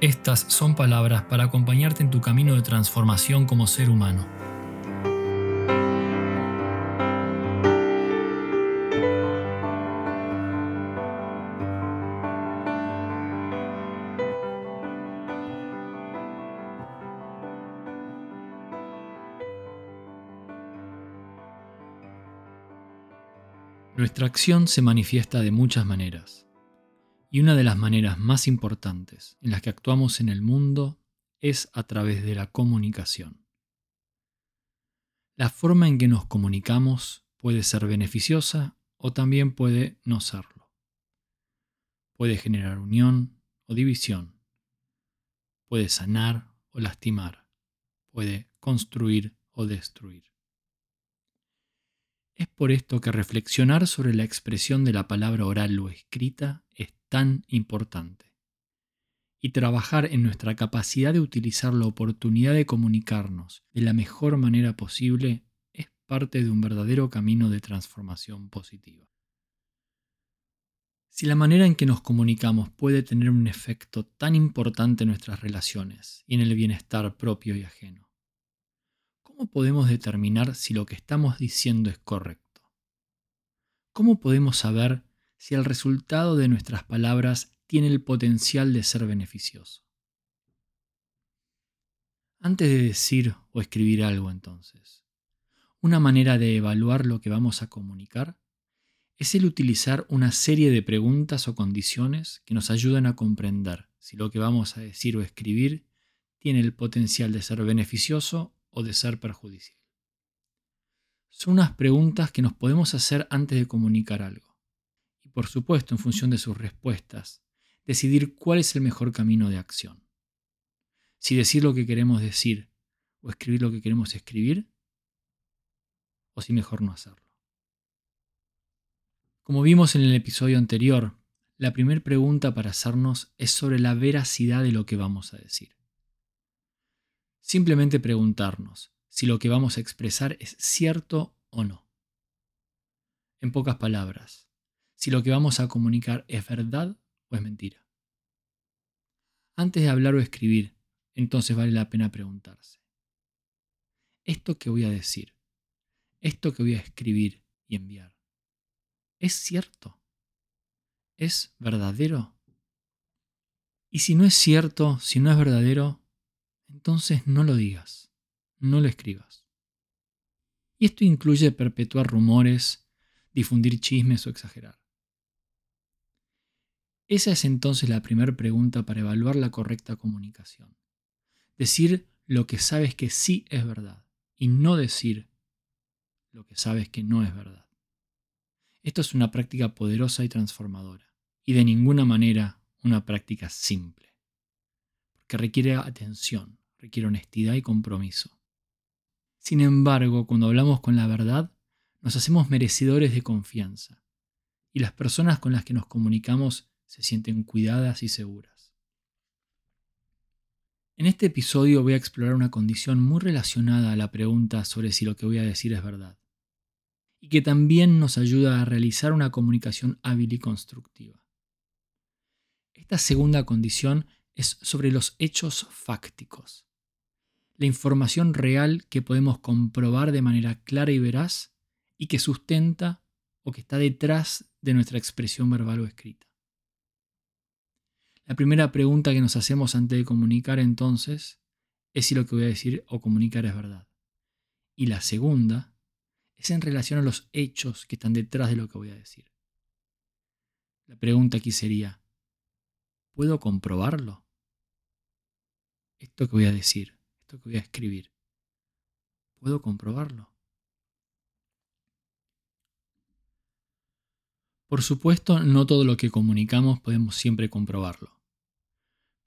estas son palabras para acompañarte en tu camino de transformación como ser humano. Nuestra acción se manifiesta de muchas maneras. Y una de las maneras más importantes en las que actuamos en el mundo es a través de la comunicación. La forma en que nos comunicamos puede ser beneficiosa o también puede no serlo. Puede generar unión o división. Puede sanar o lastimar. Puede construir o destruir. Es por esto que reflexionar sobre la expresión de la palabra oral o escrita es tan importante. Y trabajar en nuestra capacidad de utilizar la oportunidad de comunicarnos de la mejor manera posible es parte de un verdadero camino de transformación positiva. Si la manera en que nos comunicamos puede tener un efecto tan importante en nuestras relaciones y en el bienestar propio y ajeno, ¿cómo podemos determinar si lo que estamos diciendo es correcto? ¿Cómo podemos saber si el resultado de nuestras palabras tiene el potencial de ser beneficioso. Antes de decir o escribir algo entonces, una manera de evaluar lo que vamos a comunicar es el utilizar una serie de preguntas o condiciones que nos ayudan a comprender si lo que vamos a decir o escribir tiene el potencial de ser beneficioso o de ser perjudicial. Son unas preguntas que nos podemos hacer antes de comunicar algo por supuesto, en función de sus respuestas, decidir cuál es el mejor camino de acción. Si decir lo que queremos decir o escribir lo que queremos escribir, o si mejor no hacerlo. Como vimos en el episodio anterior, la primera pregunta para hacernos es sobre la veracidad de lo que vamos a decir. Simplemente preguntarnos si lo que vamos a expresar es cierto o no. En pocas palabras, si lo que vamos a comunicar es verdad o es mentira. Antes de hablar o escribir, entonces vale la pena preguntarse, ¿esto que voy a decir, esto que voy a escribir y enviar, es cierto? ¿Es verdadero? Y si no es cierto, si no es verdadero, entonces no lo digas, no lo escribas. Y esto incluye perpetuar rumores, difundir chismes o exagerar. Esa es entonces la primera pregunta para evaluar la correcta comunicación. Decir lo que sabes que sí es verdad y no decir lo que sabes que no es verdad. Esto es una práctica poderosa y transformadora y de ninguna manera una práctica simple, porque requiere atención, requiere honestidad y compromiso. Sin embargo, cuando hablamos con la verdad, nos hacemos merecedores de confianza y las personas con las que nos comunicamos se sienten cuidadas y seguras. En este episodio voy a explorar una condición muy relacionada a la pregunta sobre si lo que voy a decir es verdad, y que también nos ayuda a realizar una comunicación hábil y constructiva. Esta segunda condición es sobre los hechos fácticos, la información real que podemos comprobar de manera clara y veraz y que sustenta o que está detrás de nuestra expresión verbal o escrita. La primera pregunta que nos hacemos antes de comunicar entonces es si lo que voy a decir o comunicar es verdad. Y la segunda es en relación a los hechos que están detrás de lo que voy a decir. La pregunta aquí sería, ¿puedo comprobarlo? Esto que voy a decir, esto que voy a escribir, ¿puedo comprobarlo? Por supuesto, no todo lo que comunicamos podemos siempre comprobarlo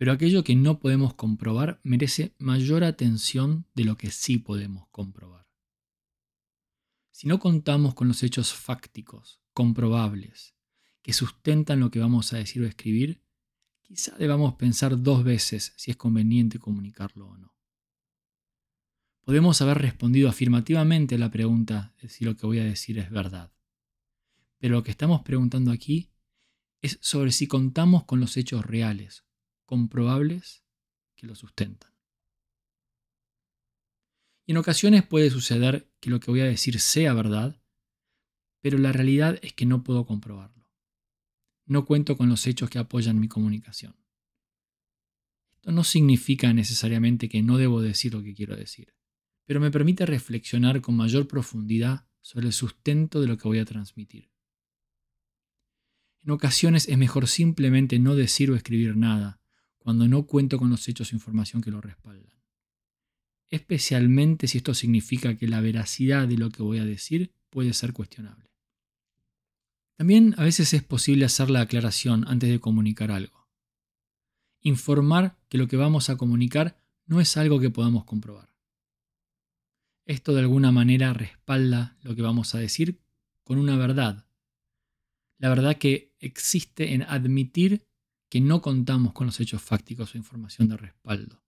Pero aquello que no podemos comprobar merece mayor atención de lo que sí podemos comprobar. Si no contamos con los hechos fácticos, comprobables, que sustentan lo que vamos a decir o escribir, quizá debamos pensar dos veces si es conveniente comunicarlo o no. Podemos haber respondido afirmativamente a la pregunta de si lo que voy a decir es verdad. Pero lo que estamos preguntando aquí es sobre si contamos con los hechos reales, comprobables, que lo sustentan. Y en ocasiones puede suceder que lo que voy a decir sea verdad, pero la realidad es que no puedo comprobarlo. No cuento con los hechos que apoyan mi comunicación. Esto no significa necesariamente que no debo decir lo que quiero decir pero me permite reflexionar con mayor profundidad sobre el sustento de lo que voy a transmitir. En ocasiones es mejor simplemente no decir o escribir nada cuando no cuento con los hechos o información que lo respaldan. Especialmente si esto significa que la veracidad de lo que voy a decir puede ser cuestionable. También a veces es posible hacer la aclaración antes de comunicar algo. Informar que lo que vamos a comunicar no es algo que podamos comprobar. Esto de alguna manera respalda lo que vamos a decir con una verdad. La verdad que existe en admitir que no contamos con los hechos fácticos o información de respaldo.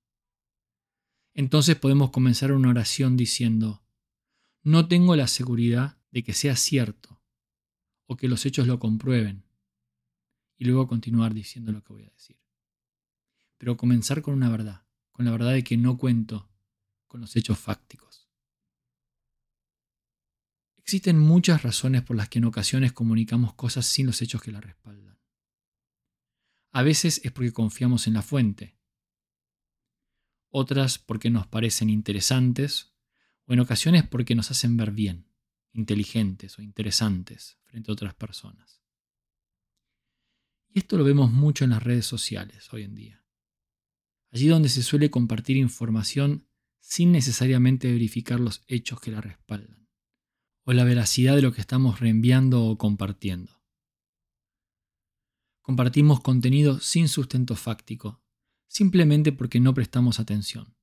Entonces podemos comenzar una oración diciendo, no tengo la seguridad de que sea cierto o que los hechos lo comprueben. Y luego continuar diciendo lo que voy a decir. Pero comenzar con una verdad, con la verdad de que no cuento con los hechos fácticos. Existen muchas razones por las que en ocasiones comunicamos cosas sin los hechos que la respaldan. A veces es porque confiamos en la fuente, otras porque nos parecen interesantes o en ocasiones porque nos hacen ver bien, inteligentes o interesantes frente a otras personas. Y esto lo vemos mucho en las redes sociales hoy en día. Allí donde se suele compartir información sin necesariamente verificar los hechos que la respaldan o la veracidad de lo que estamos reenviando o compartiendo. Compartimos contenido sin sustento fáctico, simplemente porque no prestamos atención,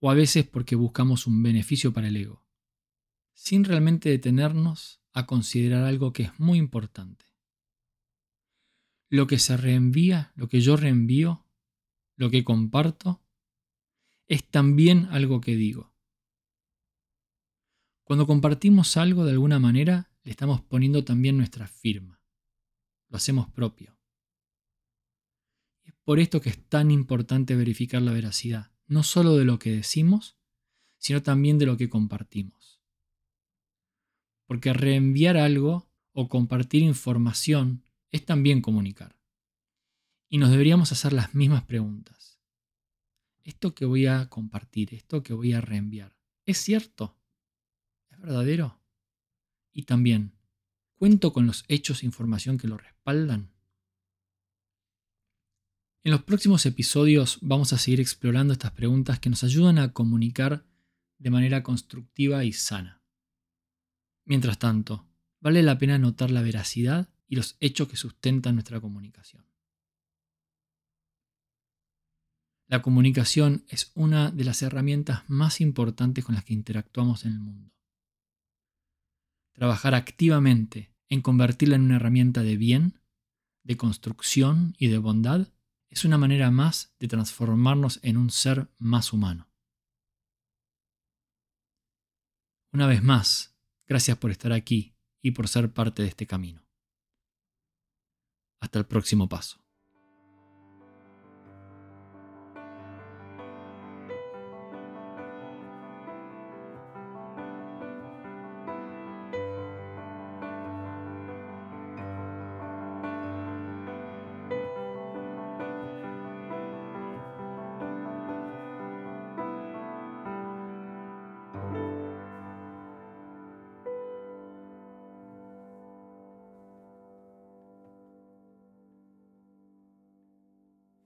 o a veces porque buscamos un beneficio para el ego, sin realmente detenernos a considerar algo que es muy importante. Lo que se reenvía, lo que yo reenvío, lo que comparto, es también algo que digo. Cuando compartimos algo de alguna manera, le estamos poniendo también nuestra firma. Lo hacemos propio. Es por esto que es tan importante verificar la veracidad, no solo de lo que decimos, sino también de lo que compartimos. Porque reenviar algo o compartir información es también comunicar. Y nos deberíamos hacer las mismas preguntas. ¿Esto que voy a compartir, esto que voy a reenviar, es cierto? verdadero? Y también, ¿cuento con los hechos e información que lo respaldan? En los próximos episodios vamos a seguir explorando estas preguntas que nos ayudan a comunicar de manera constructiva y sana. Mientras tanto, vale la pena notar la veracidad y los hechos que sustentan nuestra comunicación. La comunicación es una de las herramientas más importantes con las que interactuamos en el mundo trabajar activamente en convertirla en una herramienta de bien, de construcción y de bondad, es una manera más de transformarnos en un ser más humano. Una vez más, gracias por estar aquí y por ser parte de este camino. Hasta el próximo paso.